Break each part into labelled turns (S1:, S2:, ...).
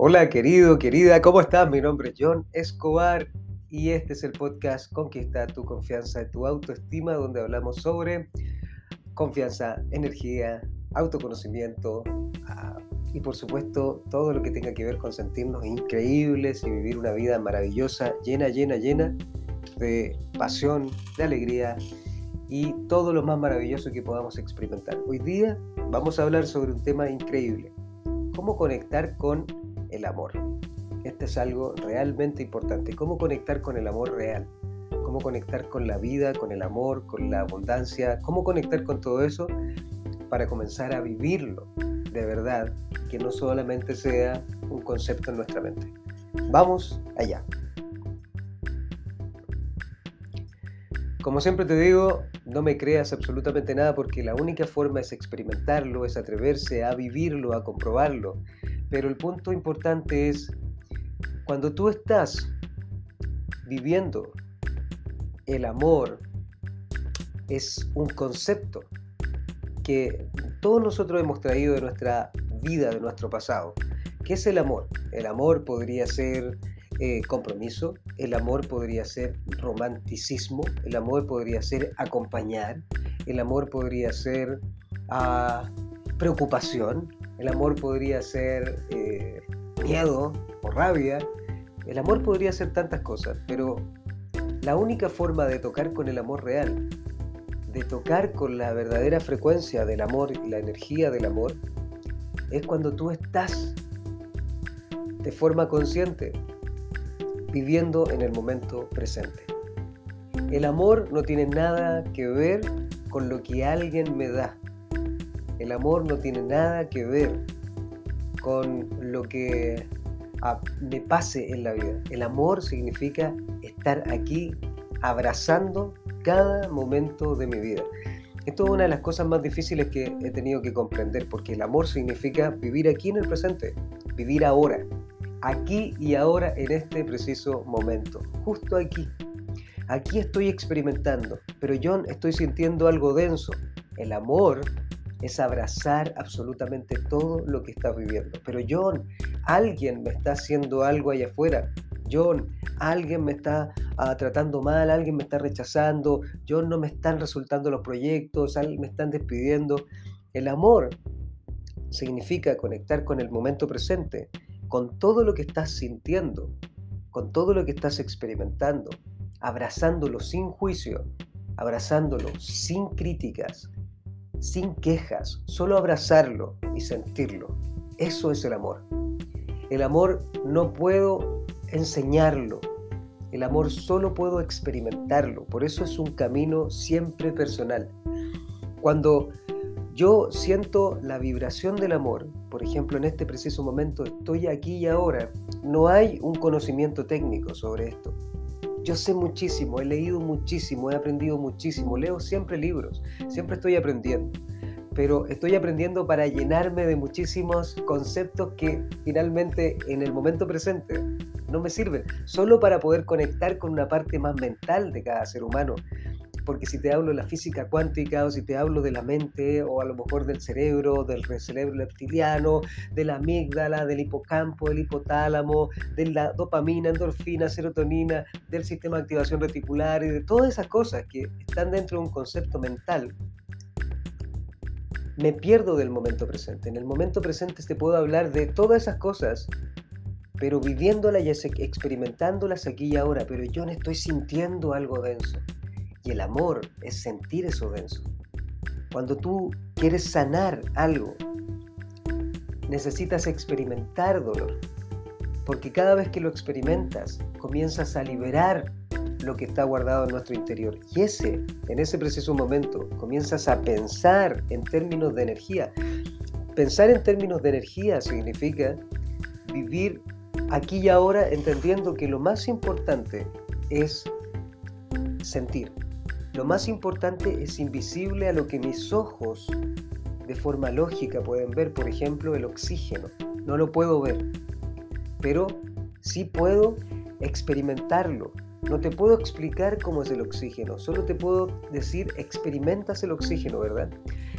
S1: Hola querido, querida, ¿cómo estás? Mi nombre es John Escobar y este es el podcast Conquista tu confianza y tu autoestima donde hablamos sobre confianza, energía, autoconocimiento ah, y por supuesto todo lo que tenga que ver con sentirnos increíbles y vivir una vida maravillosa, llena, llena, llena de pasión, de alegría y todo lo más maravilloso que podamos experimentar. Hoy día vamos a hablar sobre un tema increíble, cómo conectar con el amor. Este es algo realmente importante. ¿Cómo conectar con el amor real? ¿Cómo conectar con la vida, con el amor, con la abundancia? ¿Cómo conectar con todo eso para comenzar a vivirlo de verdad? Que no solamente sea un concepto en nuestra mente. Vamos allá. Como siempre te digo, no me creas absolutamente nada porque la única forma es experimentarlo, es atreverse a vivirlo, a comprobarlo. Pero el punto importante es, cuando tú estás viviendo el amor, es un concepto que todos nosotros hemos traído de nuestra vida, de nuestro pasado. ¿Qué es el amor? El amor podría ser eh, compromiso, el amor podría ser romanticismo, el amor podría ser acompañar, el amor podría ser ah, preocupación, el amor podría ser eh, miedo o rabia. El amor podría ser tantas cosas, pero la única forma de tocar con el amor real, de tocar con la verdadera frecuencia del amor y la energía del amor, es cuando tú estás de forma consciente viviendo en el momento presente. El amor no tiene nada que ver con lo que alguien me da. El amor no tiene nada que ver con lo que me pase en la vida. El amor significa estar aquí abrazando cada momento de mi vida. Esto es una de las cosas más difíciles que he tenido que comprender, porque el amor significa vivir aquí en el presente, vivir ahora, aquí y ahora en este preciso momento, justo aquí. Aquí estoy experimentando, pero yo estoy sintiendo algo denso. El amor es abrazar absolutamente todo lo que estás viviendo. Pero John, alguien me está haciendo algo allá afuera. John, alguien me está ah, tratando mal, alguien me está rechazando, John, no me están resultando los proyectos, alguien me están despidiendo. El amor significa conectar con el momento presente, con todo lo que estás sintiendo, con todo lo que estás experimentando, abrazándolo sin juicio, abrazándolo sin críticas, sin quejas, solo abrazarlo y sentirlo. Eso es el amor. El amor no puedo enseñarlo. El amor solo puedo experimentarlo. Por eso es un camino siempre personal. Cuando yo siento la vibración del amor, por ejemplo, en este preciso momento estoy aquí y ahora, no hay un conocimiento técnico sobre esto. Yo sé muchísimo, he leído muchísimo, he aprendido muchísimo, leo siempre libros, siempre estoy aprendiendo, pero estoy aprendiendo para llenarme de muchísimos conceptos que finalmente en el momento presente no me sirven, solo para poder conectar con una parte más mental de cada ser humano, porque si te hablo de la física cuántica o si te hablo de la mente o a lo mejor del cerebro, del cerebro reptiliano, de la amígdala, del hipocampo, del hipotálamo, de la dopamina, endorfina, serotonina, del sistema de activación reticular y de todas esas cosas que están dentro de un concepto mental, me pierdo del momento presente. En el momento presente te puedo hablar de todas esas cosas pero viviéndolas y experimentándolas aquí y ahora, pero yo no estoy sintiendo algo denso. Y el amor es sentir eso denso. Cuando tú quieres sanar algo, necesitas experimentar dolor. Porque cada vez que lo experimentas, comienzas a liberar lo que está guardado en nuestro interior. Y ese, en ese preciso momento, comienzas a pensar en términos de energía. Pensar en términos de energía significa vivir aquí y ahora entendiendo que lo más importante es sentir. Lo más importante es invisible a lo que mis ojos de forma lógica pueden ver, por ejemplo, el oxígeno. No lo puedo ver, pero sí puedo experimentarlo, No te puedo explicar cómo es el oxígeno, solo te puedo decir, experimentas el oxígeno, ¿verdad?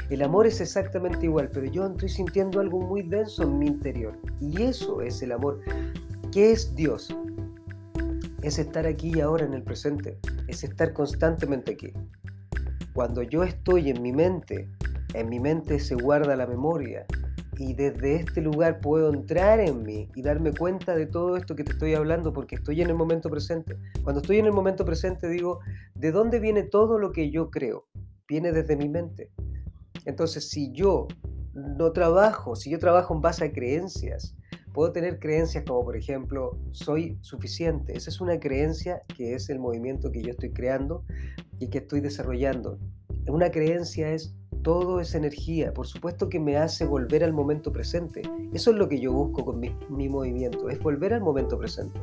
S1: El amor es exactamente igual, pero yo estoy sintiendo algo muy denso en mi interior. Y eso es el amor. ¿Qué es Dios? Es estar aquí y ahora en el presente, es estar constantemente aquí. Cuando yo estoy en mi mente, en mi mente se guarda la memoria, y desde este lugar puedo entrar en mí y darme cuenta de todo esto que te estoy hablando porque estoy en el momento presente. Cuando estoy en el momento presente digo, ¿de dónde viene todo lo que yo creo? Viene desde mi mente. Entonces, si yo no trabajo, si yo trabajo en base a creencias, puedo tener creencias como por ejemplo, soy suficiente. Esa es una creencia que es el movimiento que yo estoy creando y que estoy desarrollando. Una creencia es todo es energía, por supuesto que me hace volver al momento presente. Eso es lo que yo busco con mi, movimiento, es volver al momento presente.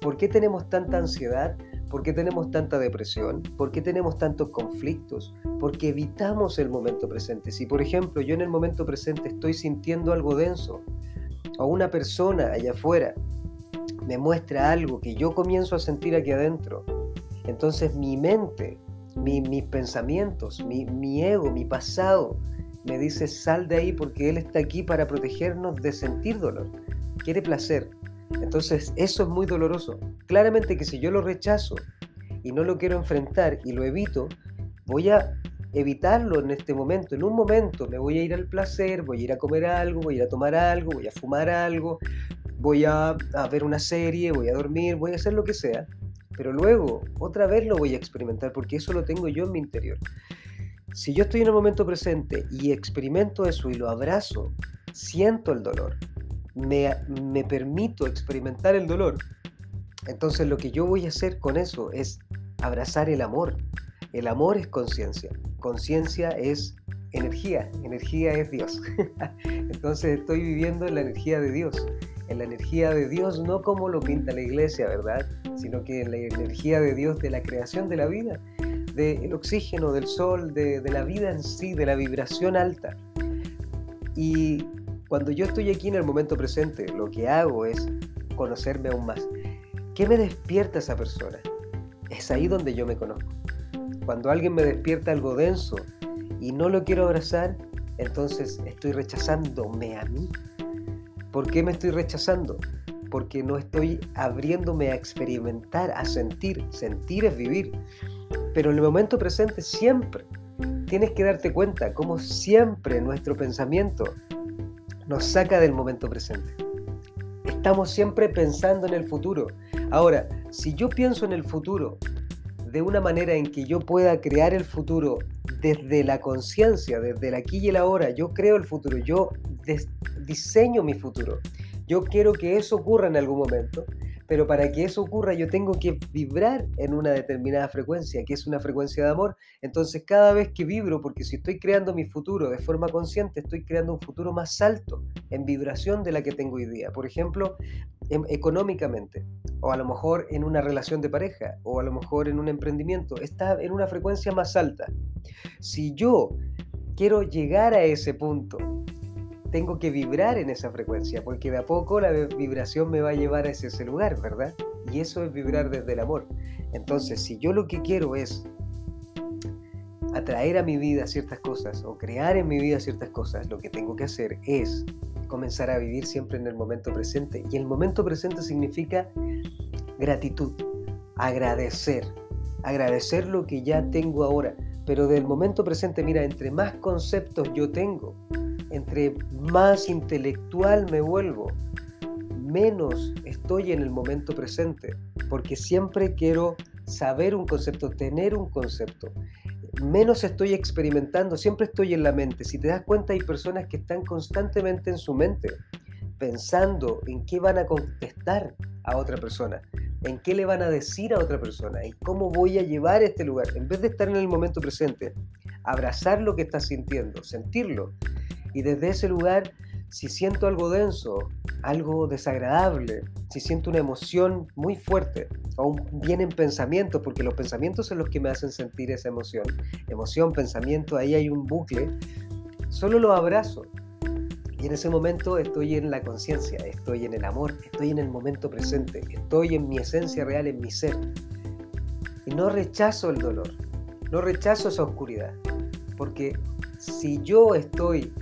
S1: ¿Por qué tenemos tanta ansiedad? ¿Por qué tenemos tanta depresión? ¿Por qué tenemos tantos conflictos? Porque evitamos el momento presente. Si por ejemplo yo en el momento presente estoy sintiendo algo denso, o una persona allá afuera me muestra algo que yo comienzo a sentir aquí adentro, entonces mi mente mis pensamientos, mi, ego, mi pasado, me dice sal de ahí porque Él está aquí para protegernos de sentir dolor. Quiere placer. Entonces eso es muy doloroso. Claramente que si yo lo rechazo y no lo quiero enfrentar y lo evito, voy a evitarlo en este momento. En un momento me voy a ir al placer, voy a ir a comer algo, voy a ir a tomar algo, voy a fumar algo, voy a, ver una serie, voy a dormir, voy a hacer lo que sea pero luego otra vez lo voy a experimentar porque eso lo tengo yo en mi interior. Si yo estoy en el momento presente y experimento eso y lo abrazo, siento el dolor, me, me permito experimentar el dolor, entonces lo que yo voy a hacer con eso es abrazar el amor. El amor es conciencia, conciencia es energía, energía es Dios. entonces estoy viviendo en la energía de Dios en la energía de Dios, no como lo pinta la iglesia, ¿verdad? Sino que en la energía de Dios de la creación de la vida, del oxígeno, del sol, de, de la vida en sí, de la vibración alta. Y cuando yo estoy aquí en el momento presente, lo que hago es conocerme aún más. ¿Qué me despierta esa persona? Es ahí donde yo me conozco. Cuando alguien me despierta algo denso y no lo quiero abrazar, entonces estoy rechazándome a mí. ¿Por qué me estoy rechazando? Porque no estoy abriéndome a experimentar, a sentir. Sentir es vivir. Pero en el momento presente siempre tienes que darte cuenta cómo siempre nuestro pensamiento nos saca del momento presente. Estamos siempre pensando en el futuro. Ahora, si yo pienso en el futuro de una manera en que yo pueda crear el futuro desde la conciencia, desde el aquí y el ahora, yo creo el futuro, yo diseño mi futuro. Yo quiero que eso ocurra en algún momento, pero para que eso ocurra yo tengo que vibrar en una determinada frecuencia, que es una frecuencia de amor. Entonces cada vez que vibro, porque si estoy creando mi futuro de forma consciente, estoy creando un futuro más alto en vibración de la que tengo hoy día. Por ejemplo, em, económicamente, o a lo mejor en una relación de pareja, o a lo mejor en un emprendimiento, está en una frecuencia más alta. Si yo quiero llegar a ese punto, tengo que vibrar en esa frecuencia, porque de a poco la vibración me va a llevar a ese lugar, ¿verdad? Y eso es vibrar desde el amor. Entonces, si yo lo que quiero es atraer a mi vida ciertas cosas o crear en mi vida ciertas cosas, lo que tengo que hacer es comenzar a vivir siempre en el momento presente. Y el momento presente significa gratitud, agradecer, agradecer lo que ya tengo ahora. Pero del momento presente, mira, entre más conceptos yo tengo, entre más intelectual me vuelvo, menos estoy en el momento presente, porque siempre quiero saber un concepto, tener un concepto. Menos estoy experimentando, siempre estoy en la mente. Si te das cuenta, hay personas que están constantemente en su mente, pensando en qué van a contestar a otra persona, en qué le van a decir a otra persona, en cómo voy a llevar este lugar. En vez de estar en el momento presente, abrazar lo que estás sintiendo, sentirlo, y desde ese lugar, si siento algo denso, algo desagradable, si siento una emoción muy fuerte, o vienen pensamientos, porque los pensamientos son los que me hacen sentir esa emoción, emoción, pensamiento, ahí hay un bucle, solo lo abrazo. Y en ese momento estoy en la conciencia, estoy en el amor, estoy en el momento presente, estoy en mi esencia real, en mi ser. Y no rechazo el dolor, no rechazo esa oscuridad, porque si yo estoy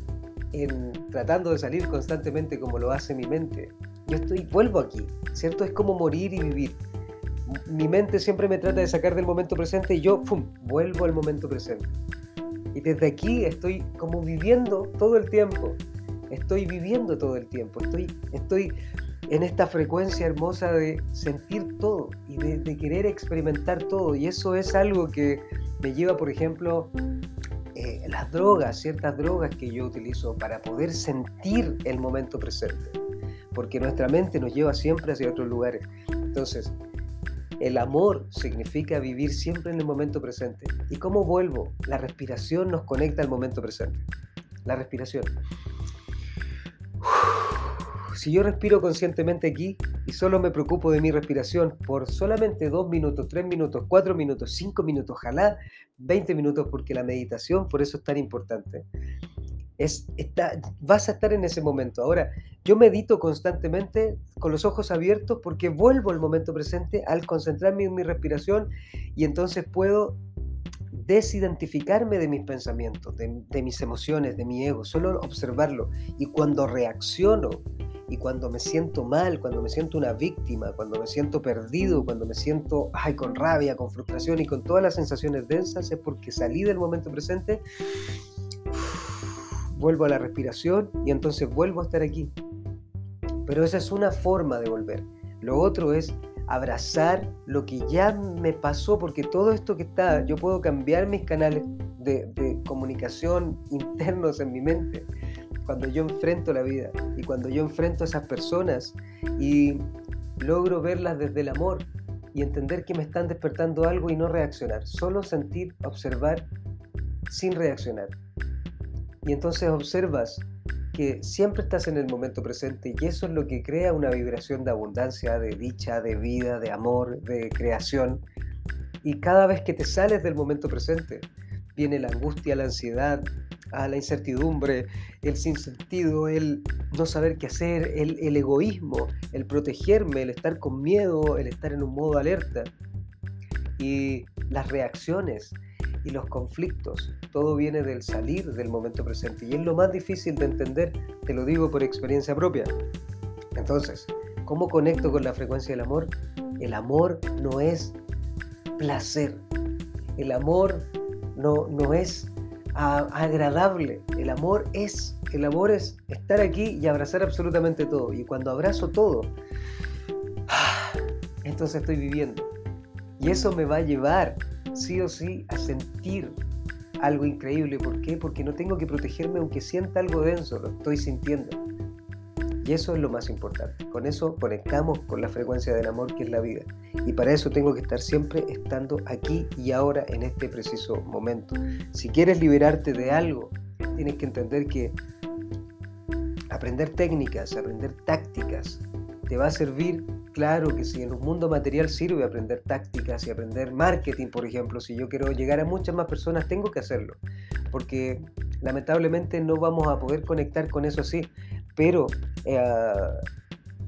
S1: en, tratando de salir constantemente como lo hace mi mente, yo estoy, vuelvo aquí, ¿cierto? Es como morir y vivir. Mi mente siempre me trata de sacar del momento presente y yo, ¡pum!, vuelvo al momento presente. Y desde aquí estoy como viviendo todo el tiempo. Estoy viviendo todo el tiempo. Estoy, estoy en esta frecuencia hermosa de sentir todo y de, querer experimentar todo. Y eso es algo que me lleva, por ejemplo, las drogas, ciertas drogas que yo utilizo para poder sentir el momento presente. Porque nuestra mente nos lleva siempre hacia otros lugares. Entonces, el amor significa vivir siempre en el momento presente. ¿Y cómo vuelvo? La respiración nos conecta al momento presente. La respiración si yo respiro conscientemente aquí y solo me preocupo de mi respiración por solamente dos minutos, tres minutos, cuatro minutos, cinco minutos, ojalá 20 minutos, porque la meditación por eso es tan importante. Es, está, vas a estar en ese momento. Ahora, yo medito constantemente con los ojos abiertos porque vuelvo al momento presente al concentrarme en mi respiración y entonces puedo desidentificarme de mis pensamientos, de, mis emociones, de mi ego, solo observarlo. Y cuando reacciono y cuando me siento mal, cuando me siento una víctima, cuando me siento perdido, cuando me siento ay, con rabia, con frustración y con todas las sensaciones densas, es porque salí del momento presente, vuelvo a la respiración y entonces vuelvo a estar aquí. Pero esa es una forma de volver. Lo otro es abrazar lo que ya me pasó, porque todo esto que está, yo puedo cambiar mis canales de, comunicación internos en mi mente cuando yo enfrento la vida y cuando yo enfrento a esas personas y logro verlas desde el amor y entender que me están despertando algo y no reaccionar, solo sentir, observar sin reaccionar. Y entonces observas que siempre estás en el momento presente y eso es lo que crea una vibración de abundancia, de dicha, de vida, de amor, de creación. Y cada vez que te sales del momento presente, viene la angustia, la ansiedad, a la incertidumbre, el sinsentido, el no saber qué hacer, el, el, egoísmo, el protegerme, el estar con miedo, el estar en un modo alerta. Y las reacciones y los conflictos, todo viene del salir del momento presente. Y es lo más difícil de entender, te lo digo por experiencia propia. Entonces, ¿cómo conecto con la frecuencia del amor? El amor no es placer. El amor no, no es agradable. El amor es, el amor es estar aquí y abrazar absolutamente todo. Y cuando abrazo todo, entonces estoy viviendo. Y eso me va a llevar, sí o sí, a sentir algo increíble. ¿Por qué? Porque no tengo que protegerme aunque sienta algo denso, lo estoy sintiendo. Y eso es lo más importante. Con eso conectamos con la frecuencia del amor que es la vida. Y para eso tengo que estar siempre estando aquí y ahora en este preciso momento. Si quieres liberarte de algo, tienes que entender que aprender técnicas, aprender tácticas, te va a servir, claro que si en un mundo material sirve aprender tácticas y aprender marketing, por ejemplo, si yo quiero llegar a muchas más personas, tengo que hacerlo, porque lamentablemente no vamos a poder conectar con eso así. Pero eh,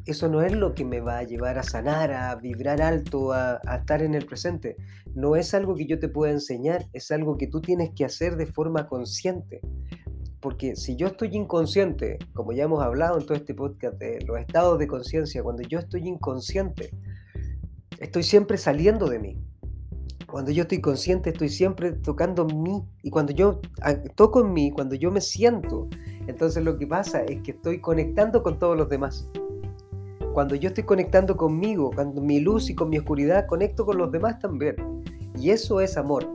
S1: eso no es lo que me va a llevar a sanar, a vibrar alto, a, estar en el presente. No es algo que yo te pueda enseñar, es algo que tú tienes que hacer de forma consciente. Porque si yo estoy inconsciente, como ya hemos hablado en todo este podcast de los estados de conciencia, cuando yo estoy inconsciente, estoy siempre saliendo de mí. Cuando yo estoy consciente, estoy siempre tocando mí. Y cuando yo toco en mí, cuando yo me siento, entonces lo que pasa es que estoy conectando con todos los demás. Cuando yo estoy conectando conmigo, con mi luz y con mi oscuridad, conecto con los demás también. Y eso es amor.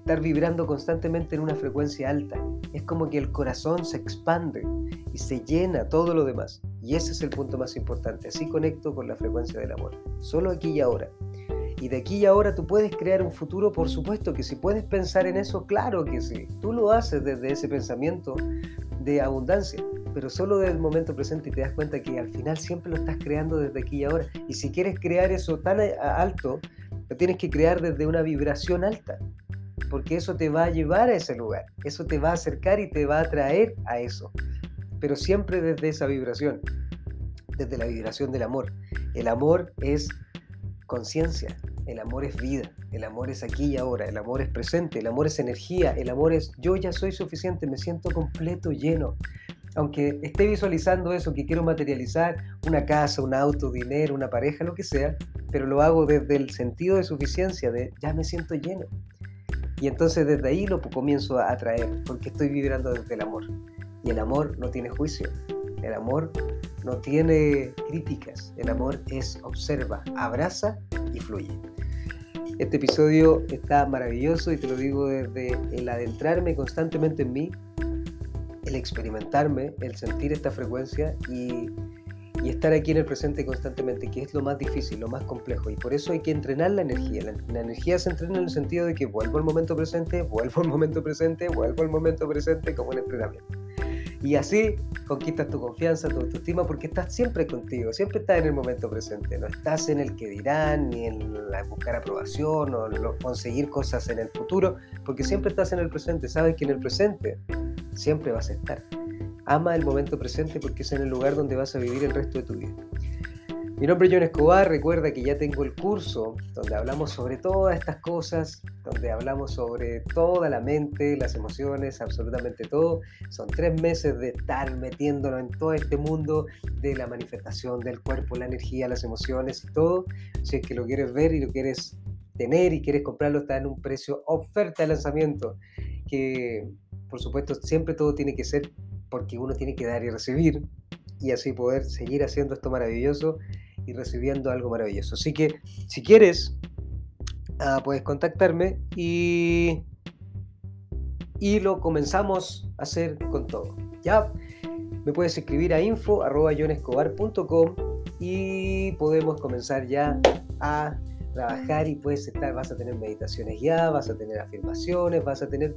S1: Estar vibrando constantemente en una frecuencia alta. Es como que el corazón se expande y se llena todo lo demás. Y ese es el punto más importante. Así conecto con la frecuencia del amor. Solo aquí y ahora. Y de aquí y ahora tú puedes crear un futuro, por supuesto que si puedes pensar en eso, claro que sí. Tú lo haces desde ese pensamiento de abundancia, pero solo del momento presente y te das cuenta que al final siempre lo estás creando desde aquí y ahora. Y si quieres crear eso tan alto, lo tienes que crear desde una vibración alta, porque eso te va a llevar a ese lugar, eso te va a acercar y te va a atraer a eso, pero siempre desde esa vibración, desde la vibración del amor. El amor es conciencia, El amor es vida, el amor es aquí y ahora, el amor es presente, el amor es energía, el amor es yo ya soy suficiente, me siento completo, lleno. Aunque esté visualizando eso, que quiero materializar una casa, un auto, dinero, una pareja, lo que sea, pero lo hago desde el sentido de suficiencia, de ya me siento lleno. Y entonces desde ahí lo comienzo a atraer, porque estoy vibrando desde el amor. Y el amor no tiene juicio, el amor no tiene críticas, el amor es observa, abraza y fluye. Este episodio está maravilloso y te lo digo desde el adentrarme constantemente en mí, el experimentarme, el sentir esta frecuencia y, estar aquí en el presente constantemente, que es lo más difícil, lo más complejo. Y por eso hay que entrenar la energía. La, la energía se entrena en el sentido de que vuelvo al momento presente, vuelvo al momento presente, vuelvo al momento presente como un entrenamiento. Y así conquistas tu confianza, tu autoestima, porque estás siempre contigo, siempre estás en el momento presente. No estás en el que dirán, ni en la buscar aprobación o conseguir cosas en el futuro, porque siempre estás en el presente. Sabes que en el presente siempre vas a estar. Ama el momento presente porque es en el lugar donde vas a vivir el resto de tu vida. Mi nombre es John Escobar, recuerda que ya tengo el curso donde hablamos sobre todas estas cosas, donde hablamos sobre toda la mente, las emociones, absolutamente todo. Son tres meses de estar metiéndonos en todo este mundo de la manifestación del cuerpo, la energía, las emociones y todo. Si es que lo quieres ver y lo quieres tener y quieres comprarlo, está en un precio oferta de lanzamiento, que por supuesto siempre todo tiene que ser porque uno tiene que dar y recibir y así poder seguir haciendo esto maravilloso y recibiendo algo maravilloso. Así que si quieres, ah, puedes contactarme y, y lo comenzamos a hacer con todo. Ya me puedes escribir a info.jonescobar.com y podemos comenzar ya a trabajar y puedes estar, vas a tener meditaciones ya, vas a tener afirmaciones, vas a tener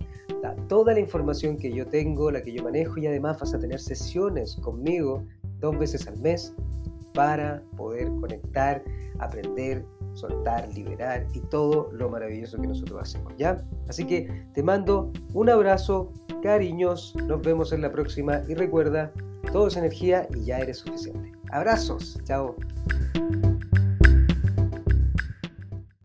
S1: toda la información que yo tengo, la que yo manejo y además vas a tener sesiones conmigo dos veces al mes para poder conectar, aprender, soltar, liberar y todo lo maravilloso que nosotros hacemos, ¿ya? Así que te mando un abrazo, cariños, nos vemos en la próxima y recuerda, todo es energía y ya eres suficiente. Abrazos, chao.